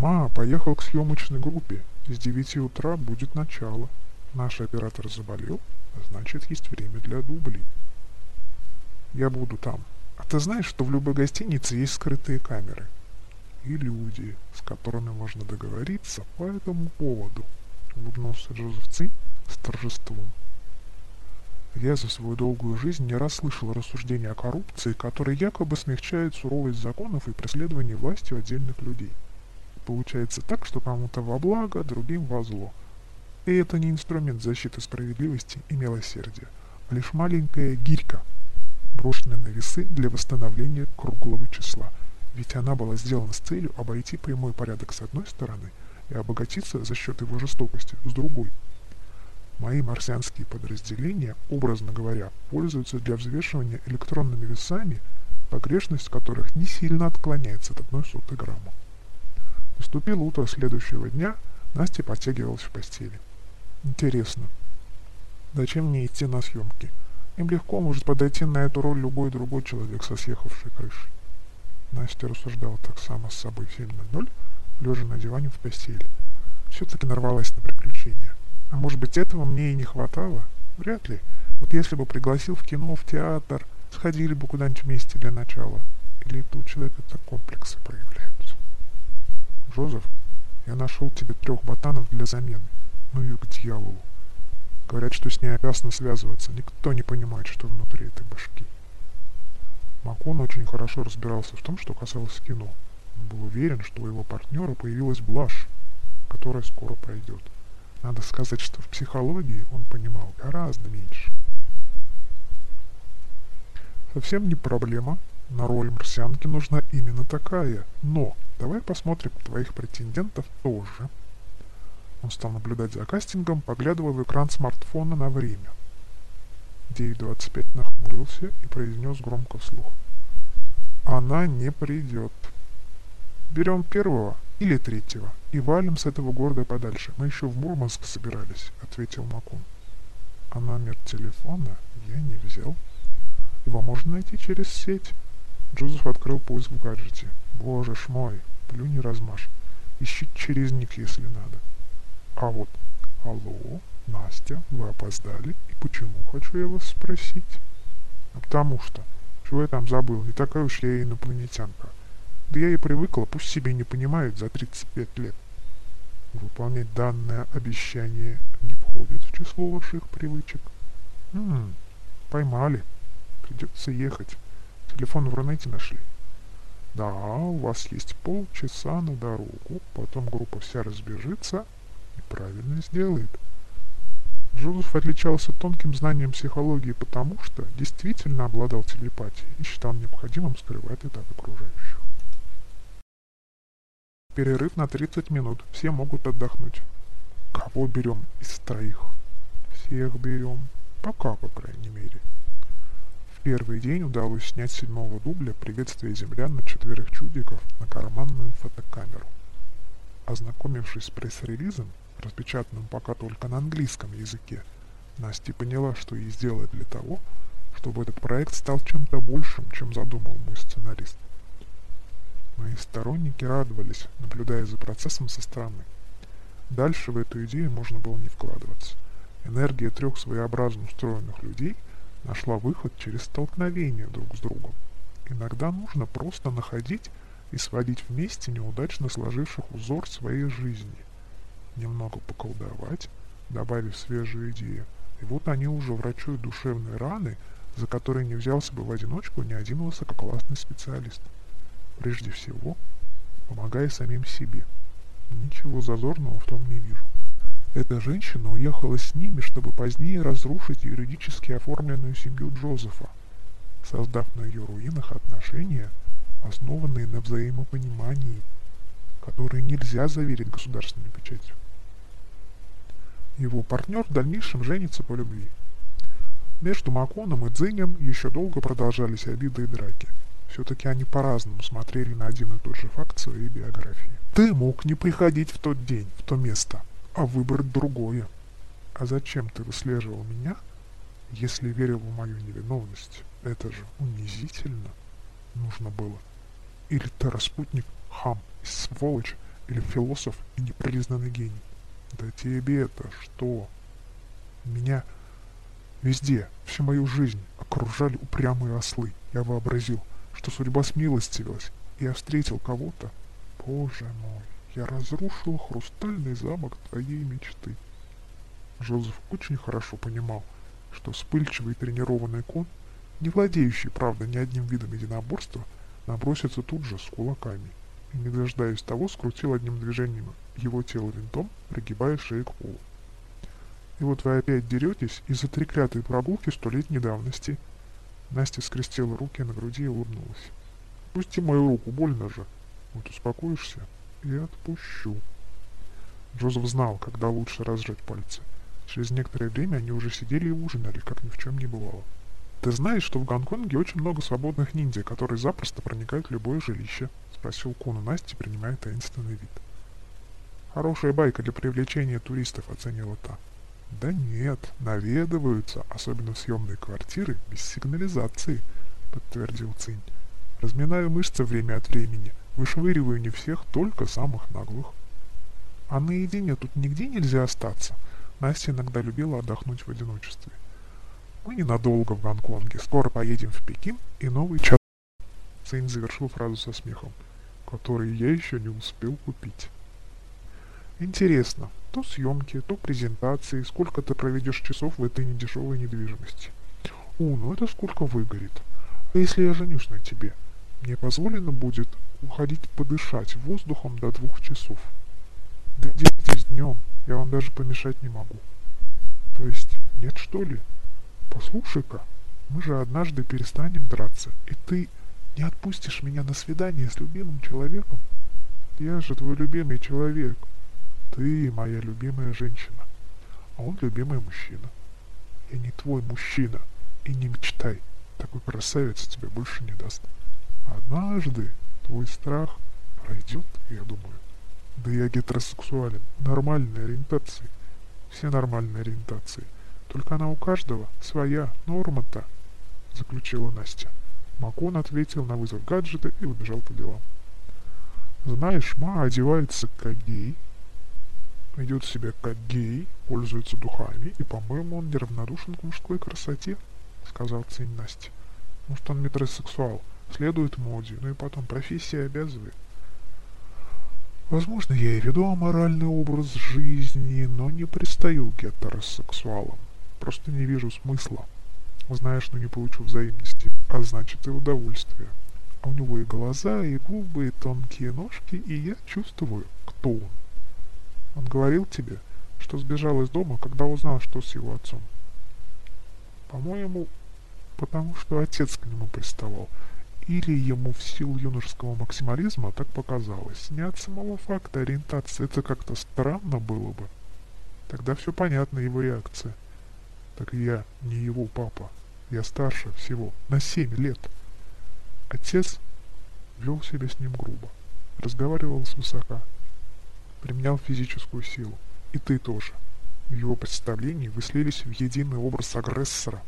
Ма поехал к съемочной группе. С 9 утра будет начало. Наш оператор заболел, а значит есть время для дублей. Я буду там. А ты знаешь, что в любой гостинице есть скрытые камеры? И люди, с которыми можно договориться по этому поводу. Улыбнулся Джозеф Цинь с торжеством. Я за свою долгую жизнь не раз слышал рассуждения о коррупции, которые якобы смягчают суровость законов и преследование властью отдельных людей. Получается так, что кому-то во благо, другим во зло. И это не инструмент защиты справедливости и милосердия, а лишь маленькая гирька, брошенная на весы для восстановления круглого числа. Ведь она была сделана с целью обойти прямой порядок с одной стороны и обогатиться за счет его жестокости с другой. Мои марсианские подразделения, образно говоря, пользуются для взвешивания электронными весами, погрешность которых не сильно отклоняется от одной сотой грамма. Наступило утро следующего дня, Настя подтягивалась в постели. Интересно, зачем мне идти на съемки? Им легко может подойти на эту роль любой другой человек со съехавшей крышей. Настя рассуждала так само с собой в 7.00, лежа на диване в постели. Все-таки нарвалась на приключения. А может быть этого мне и не хватало? Вряд ли. Вот если бы пригласил в кино, в театр, сходили бы куда-нибудь вместе для начала. Или это у человека так комплексы проявляются. Джозеф, я нашел тебе трех ботанов для замены. Ну и к дьяволу. Говорят, что с ней опасно связываться. Никто не понимает, что внутри этой башки. Макон очень хорошо разбирался в том, что касалось кино. Он был уверен, что у его партнера появилась блажь, которая скоро пройдет. Надо сказать, что в психологии он понимал гораздо меньше. Совсем не проблема. На роль марсианки нужна именно такая. Но давай посмотрим твоих претендентов тоже. Он стал наблюдать за кастингом, поглядывая в экран смартфона на время. 9.25 нахмурился и произнес громко вслух. Она не придет. Берем первого или третьего и валим с этого города подальше. Мы еще в Мурманск собирались, ответил Макун. А номер телефона я не взял. Его можно найти через сеть. Джозеф открыл поиск в гаджете. Боже ж мой, плюнь не размажь. Ищи через них, если надо. А вот, алло, Настя, вы опоздали. И почему, хочу я вас спросить? А потому что, чего я там забыл, не такая уж я инопланетянка. Да я и привыкла, пусть себе не понимают за 35 лет. Выполнять данное обещание не входит в число ваших привычек. Ммм, поймали. Придется ехать. Телефон в Рунете нашли. Да, у вас есть полчаса на дорогу, потом группа вся разбежится и правильно сделает. Джозеф отличался тонким знанием психологии потому, что действительно обладал телепатией и считал необходимым скрывать это от окружающих. Перерыв на 30 минут, все могут отдохнуть. Кого берем из троих? Всех берем. Пока, по крайней мере. Первый день удалось снять седьмого дубля приветствие землян на четверых чудиков на карманную фотокамеру. Ознакомившись с пресс-релизом, распечатанным пока только на английском языке, Настя поняла, что ей сделать для того, чтобы этот проект стал чем-то большим, чем задумал мой сценарист. Мои сторонники радовались, наблюдая за процессом со стороны. Дальше в эту идею можно было не вкладываться. Энергия трех своеобразно устроенных людей нашла выход через столкновение друг с другом. Иногда нужно просто находить и сводить вместе неудачно сложивших узор своей жизни. Немного поколдовать, добавив свежую идею, и вот они уже врачуют душевные раны, за которые не взялся бы в одиночку ни один высококлассный специалист. Прежде всего, помогая самим себе. Ничего зазорного в том не вижу. Эта женщина уехала с ними, чтобы позднее разрушить юридически оформленную семью Джозефа, создав на ее руинах отношения, основанные на взаимопонимании, которые нельзя заверить государственной печатью. Его партнер в дальнейшем женится по любви. Между Маконом и Дзинем еще долго продолжались обиды и драки. Все-таки они по-разному смотрели на один и тот же факт своей биографии. Ты мог не приходить в тот день, в то место, а выбрать другое. А зачем ты выслеживал меня, если верил в мою невиновность? Это же унизительно. Нужно было. Или ты распутник, хам сволочь, или философ и непризнанный гений. Да тебе-то что? Меня везде, всю мою жизнь окружали упрямые ослы. Я вообразил, что судьба смилостивилась, и я встретил кого-то. Боже мой, я разрушил хрустальный замок твоей мечты. Жозеф очень хорошо понимал, что вспыльчивый тренированный кон, не владеющий, правда, ни одним видом единоборства, набросится тут же с кулаками. И, не дожидаясь того, скрутил одним движением его тело винтом, пригибая шею к полу. И вот вы опять деретесь из-за треклятой прогулки столетней давности. Настя скрестила руки на груди и улыбнулась. Пусти мою руку, больно же. Вот успокоишься и отпущу. Джозеф знал, когда лучше разжать пальцы. Через некоторое время они уже сидели и ужинали, как ни в чем не бывало. «Ты знаешь, что в Гонконге очень много свободных ниндзя, которые запросто проникают в любое жилище?» — спросил Кун у Насти, принимая таинственный вид. «Хорошая байка для привлечения туристов», — оценила та. «Да нет, наведываются, особенно в съемные квартиры, без сигнализации», — подтвердил Цинь. «Разминаю мышцы время от времени, вышвыриваю не всех, только самых наглых». «А наедине тут нигде нельзя остаться?» Настя иногда любила отдохнуть в одиночестве. Мы ненадолго в Гонконге, скоро поедем в Пекин и новый час. Цейн завершил фразу со смехом, который я еще не успел купить. Интересно, то съемки, то презентации, сколько ты проведешь часов в этой недешевой недвижимости. О, ну это сколько выгорит. А если я женюсь на тебе? Мне позволено будет уходить подышать воздухом до двух часов. Да делитесь днем, я вам даже помешать не могу. То есть, нет что ли? Послушай-ка, мы же однажды перестанем драться, и ты не отпустишь меня на свидание с любимым человеком? Я же твой любимый человек. Ты моя любимая женщина, а он любимый мужчина. Я не твой мужчина, и не мечтай, такой красавец тебе больше не даст. Однажды твой страх пройдет, я думаю. Да я гетеросексуален, нормальной ориентации. Все нормальные ориентации. Только она у каждого своя, норма-то, заключила Настя. Макон ответил на вызов гаджета и убежал по делам. Знаешь, Ма одевается как гей, ведет себя как гей, пользуется духами, и, по-моему, он неравнодушен к мужской красоте, сказал Цинь Настя. Может, он метросексуал, следует моде, ну и потом профессия обязывает. Возможно, я и веду аморальный образ жизни, но не пристаю к гетеросексуалам. Просто не вижу смысла. Знаешь, но не получу взаимности, а значит и удовольствия. А у него и глаза, и губы, и тонкие ножки, и я чувствую, кто он. Он говорил тебе, что сбежал из дома, когда узнал, что с его отцом. По-моему, потому что отец к нему приставал, или ему в силу юношеского максимализма так показалось. Не от самого факта ориентации, это как-то странно было бы. Тогда все понятно, его реакция. Так я не его папа. Я старше всего, на семь лет. Отец вел себя с ним грубо, разговаривал свысока, применял физическую силу. И ты тоже. В его представлении вы слились в единый образ агрессора.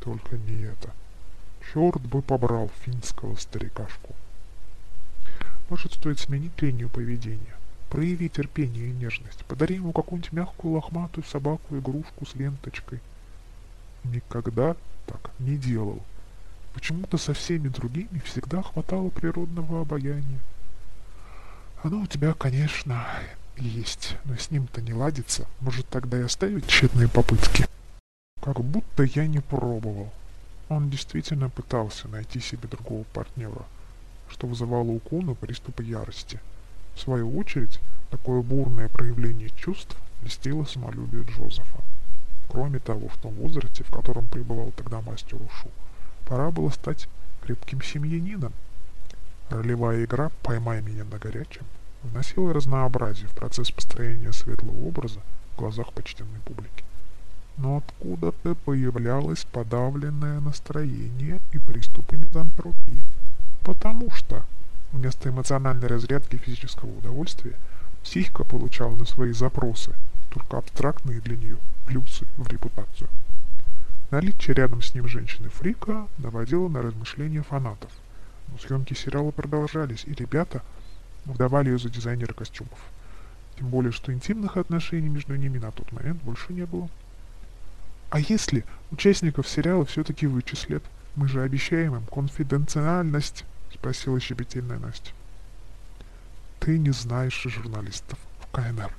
Только не это. Черт бы побрал финского старикашку. Может, стоит сменить линию поведения? Прояви терпение и нежность. Подари ему какую-нибудь мягкую лохматую собаку-игрушку с ленточкой. Никогда так не делал. Почему-то со всеми другими всегда хватало природного обаяния. Оно у тебя, конечно, есть, но с ним-то не ладится. Может, тогда и оставить тщетные попытки? Как будто я не пробовал. Он действительно пытался найти себе другого партнера, что вызывало у Куна приступы ярости. В свою очередь, такое бурное проявление чувств льстило самолюбие Джозефа. Кроме того, в том возрасте, в котором пребывал тогда мастер Ушу, пора было стать крепким семьянином. Ролевая игра «Поймай меня на горячем» вносила разнообразие в процесс построения светлого образа в глазах почтенной публики но откуда-то появлялось подавленное настроение и приступы мизантропии. Потому что вместо эмоциональной разрядки физического удовольствия психика получала на свои запросы только абстрактные для нее плюсы в репутацию. Наличие рядом с ним женщины-фрика наводило на размышления фанатов. Но съемки сериала продолжались, и ребята выдавали ее за дизайнера костюмов. Тем более, что интимных отношений между ними на тот момент больше не было. А если участников сериала все-таки вычислят? Мы же обещаем им конфиденциальность, спросила щебетельная Настя. Ты не знаешь журналистов в КНР.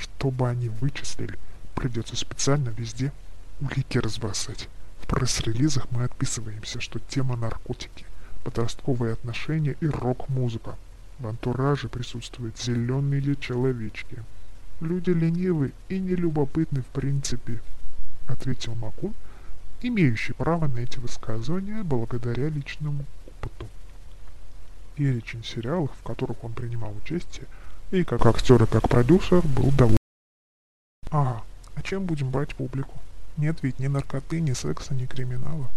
Чтобы они вычислили, придется специально везде улики разбросать. В пресс-релизах мы отписываемся, что тема наркотики, подростковые отношения и рок-музыка. В антураже присутствуют зеленые человечки. Люди ленивы и нелюбопытны в принципе, ответил Макун, имеющий право на эти высказывания благодаря личному опыту. Перечень сериалов, в которых он принимал участие, и как актер и как продюсер был доволен. Ага, а чем будем брать публику? Нет ведь ни наркоты, ни секса, ни криминала.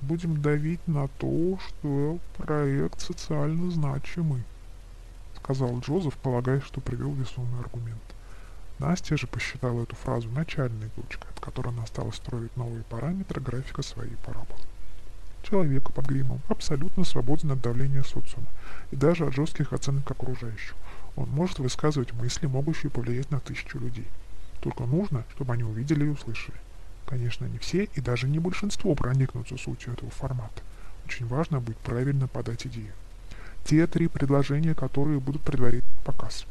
Будем давить на то, что проект социально значимый, сказал Джозеф, полагая, что привел весомый аргумент. Настя же посчитала эту фразу начальной точкой, от которой она стала строить новые параметры графика своей параболы. Человек под гримом абсолютно свободен от давления социума и даже от жестких оценок окружающих. Он может высказывать мысли, могущие повлиять на тысячу людей. Только нужно, чтобы они увидели и услышали. Конечно, не все и даже не большинство проникнутся сутью этого формата. Очень важно будет правильно подать идею. Те три предложения, которые будут предварить показ.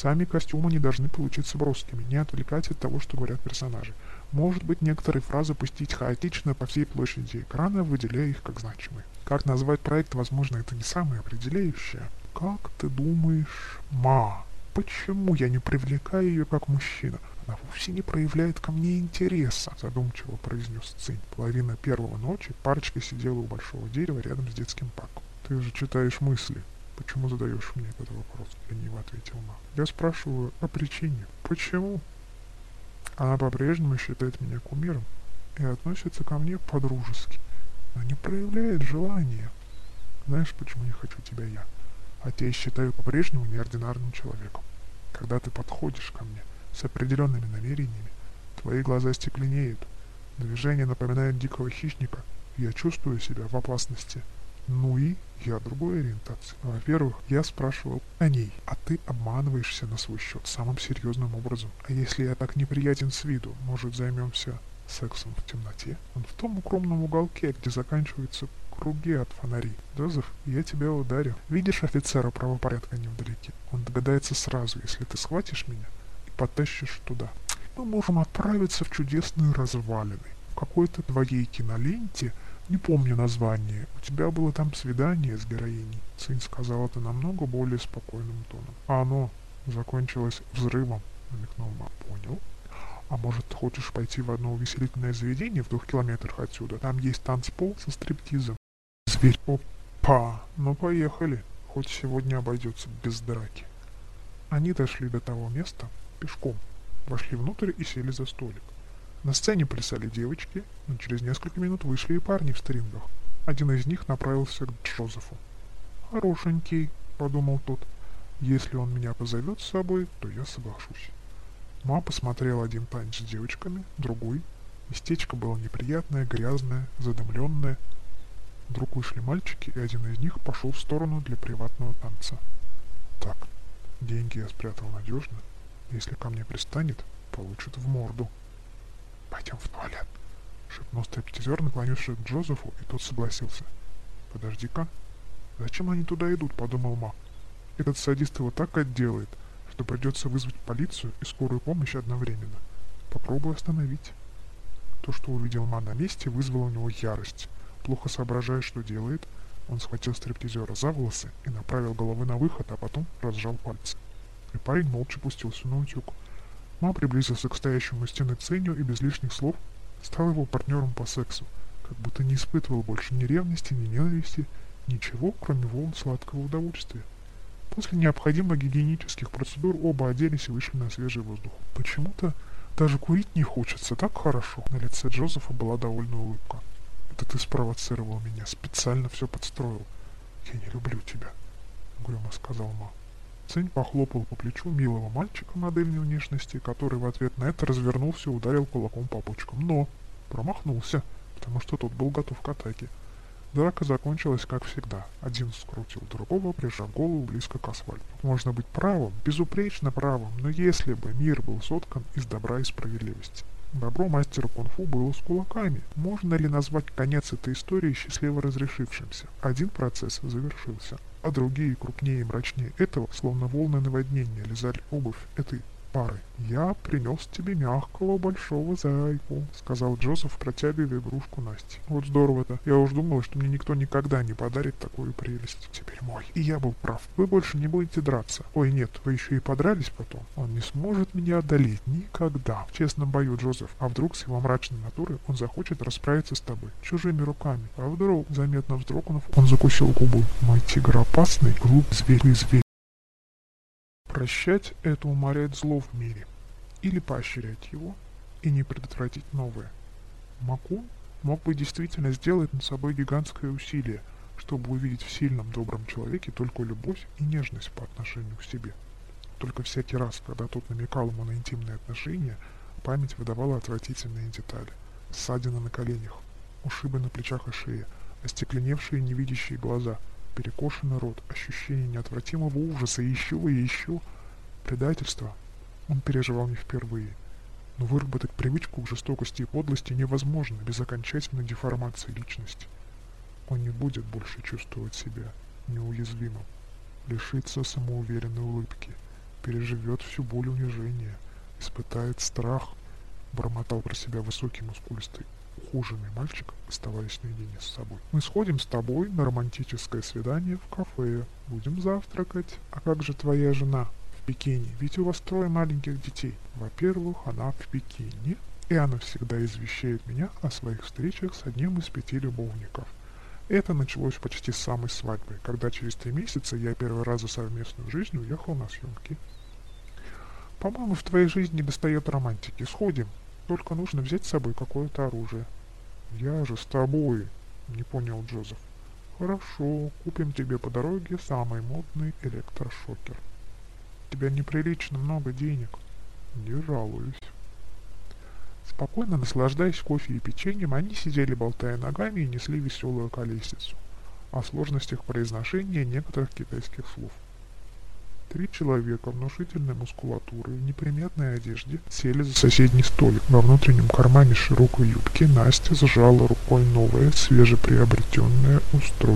Сами костюмы не должны получиться броскими, не отвлекать от того, что говорят персонажи. Может быть, некоторые фразы пустить хаотично по всей площади экрана, выделяя их как значимые. Как назвать проект, возможно, это не самое определяющее. Как ты думаешь, ма, почему я не привлекаю ее как мужчина? Она вовсе не проявляет ко мне интереса, задумчиво произнес Цинь. Половина первого ночи парочка сидела у большого дерева рядом с детским парком. Ты же читаешь мысли. Почему задаешь мне этот вопрос? Лениво ответил Ма. Я спрашиваю о причине. Почему? Она по-прежнему считает меня кумиром и относится ко мне по-дружески. Она не проявляет желания. Знаешь, почему не хочу тебя я? Хотя я считаю по-прежнему неординарным человеком. Когда ты подходишь ко мне, с определенными намерениями. Твои глаза стекленеют, движения напоминают дикого хищника, я чувствую себя в опасности. Ну и я другой ориентации. Во-первых, я спрашивал о ней, а ты обманываешься на свой счет самым серьезным образом. А если я так неприятен с виду, может займемся сексом в темноте? Он в том укромном уголке, где заканчиваются круги от фонарей. Джозеф, я тебя ударю. Видишь офицера правопорядка невдалеке? Он догадается сразу, если ты схватишь меня потащишь туда. Мы можем отправиться в чудесные развалины. В какой-то твоей киноленте, не помню название, у тебя было там свидание с героиней. Сын сказал это намного более спокойным тоном. А оно закончилось взрывом, намекнул мам. Понял. А может, хочешь пойти в одно увеселительное заведение в двух километрах отсюда? Там есть танцпол со стриптизом. Зверь. Опа! Ну поехали. Хоть сегодня обойдется без драки. Они дошли до того места, пешком, вошли внутрь и сели за столик. На сцене плясали девочки, но через несколько минут вышли и парни в стрингах. Один из них направился к Джозефу. «Хорошенький», — подумал тот, — «если он меня позовет с собой, то я соглашусь». Ма посмотрел один танец с девочками, другой. Местечко было неприятное, грязное, задымленное. Вдруг вышли мальчики, и один из них пошел в сторону для приватного танца. Так, деньги я спрятал надежно, если ко мне пристанет, получит в морду. Пойдем в туалет, шепнул стриптизер, наклонившись к Джозефу, и тот согласился. Подожди-ка. Зачем они туда идут, подумал Ма. Этот садист его так отделает, что придется вызвать полицию и скорую помощь одновременно. Попробуй остановить. То, что увидел Ма на месте, вызвало у него ярость. Плохо соображая, что делает, он схватил стриптизера за волосы и направил головы на выход, а потом разжал пальцы и парень молча пустился на утюг. Ма приблизился к стоящему у стены Ценю и без лишних слов стал его партнером по сексу, как будто не испытывал больше ни ревности, ни ненависти, ничего, кроме волн сладкого удовольствия. После необходимых гигиенических процедур оба оделись и вышли на свежий воздух. Почему-то даже курить не хочется, так хорошо. На лице Джозефа была довольно улыбка. Это ты спровоцировал меня, специально все подстроил. Я не люблю тебя, угрюмо сказал Ма. Цинь похлопал по плечу милого мальчика модельной внешности, который в ответ на это развернулся и ударил кулаком по почкам. Но промахнулся, потому что тот был готов к атаке. Драка закончилась как всегда. Один скрутил другого, прижав голову близко к асфальту. Можно быть правым, безупречно правым, но если бы мир был соткан из добра и справедливости. Добро мастера кунг-фу было с кулаками. Можно ли назвать конец этой истории счастливо разрешившимся? Один процесс завершился, а другие, крупнее и мрачнее этого, словно волны наводнения, лизали обувь этой пары. «Я принес тебе мягкого большого зайку», — сказал Джозеф, протягивая игрушку Насте. «Вот здорово-то. Я уж думала, что мне никто никогда не подарит такую прелесть. Теперь мой. И я был прав. Вы больше не будете драться. Ой, нет, вы еще и подрались потом. Он не сможет меня одолеть. Никогда. В честном бою, Джозеф. А вдруг с его мрачной натурой он захочет расправиться с тобой? Чужими руками. А вдруг, заметно вздрогнув, он закусил губу. Мой тигр опасный, глуп зверь, зверь. Прощать – это уморять зло в мире, или поощрять его и не предотвратить новое. Макун мог бы действительно сделать над собой гигантское усилие, чтобы увидеть в сильном добром человеке только любовь и нежность по отношению к себе. Только всякий раз, когда тот намекал ему на интимные отношения, память выдавала отвратительные детали. Ссадины на коленях, ушибы на плечах и шее, остекленевшие невидящие глаза – перекошенный рот, ощущение неотвратимого ужаса, и еще и еще предательство. Он переживал не впервые. Но выработать привычку к жестокости и подлости невозможно без окончательной деформации личности. Он не будет больше чувствовать себя неуязвимым, лишится самоуверенной улыбки, переживет всю боль унижения, испытает страх, бормотал про себя высокий мускулистый ухоженный мальчик, оставаясь наедине с собой. Мы сходим с тобой на романтическое свидание в кафе. Будем завтракать. А как же твоя жена в Пекине? Ведь у вас трое маленьких детей. Во-первых, она в Пекине, и она всегда извещает меня о своих встречах с одним из пяти любовников. Это началось почти с самой свадьбы, когда через три месяца я первый раз за совместную жизнь уехал на съемки. По-моему, в твоей жизни достает романтики. Сходим. Только нужно взять с собой какое-то оружие. Я же с тобой, не понял Джозеф. Хорошо, купим тебе по дороге самый модный электрошокер. У тебя неприлично много денег. Не жалуюсь. Спокойно наслаждаясь кофе и печеньем, они сидели болтая ногами и несли веселую колесицу о сложностях произношения некоторых китайских слов. Три человека внушительной мускулатуры в неприметной одежде сели за соседний столик. Во внутреннем кармане широкой юбки Настя сжала рукой новое, свежеприобретенное устройство.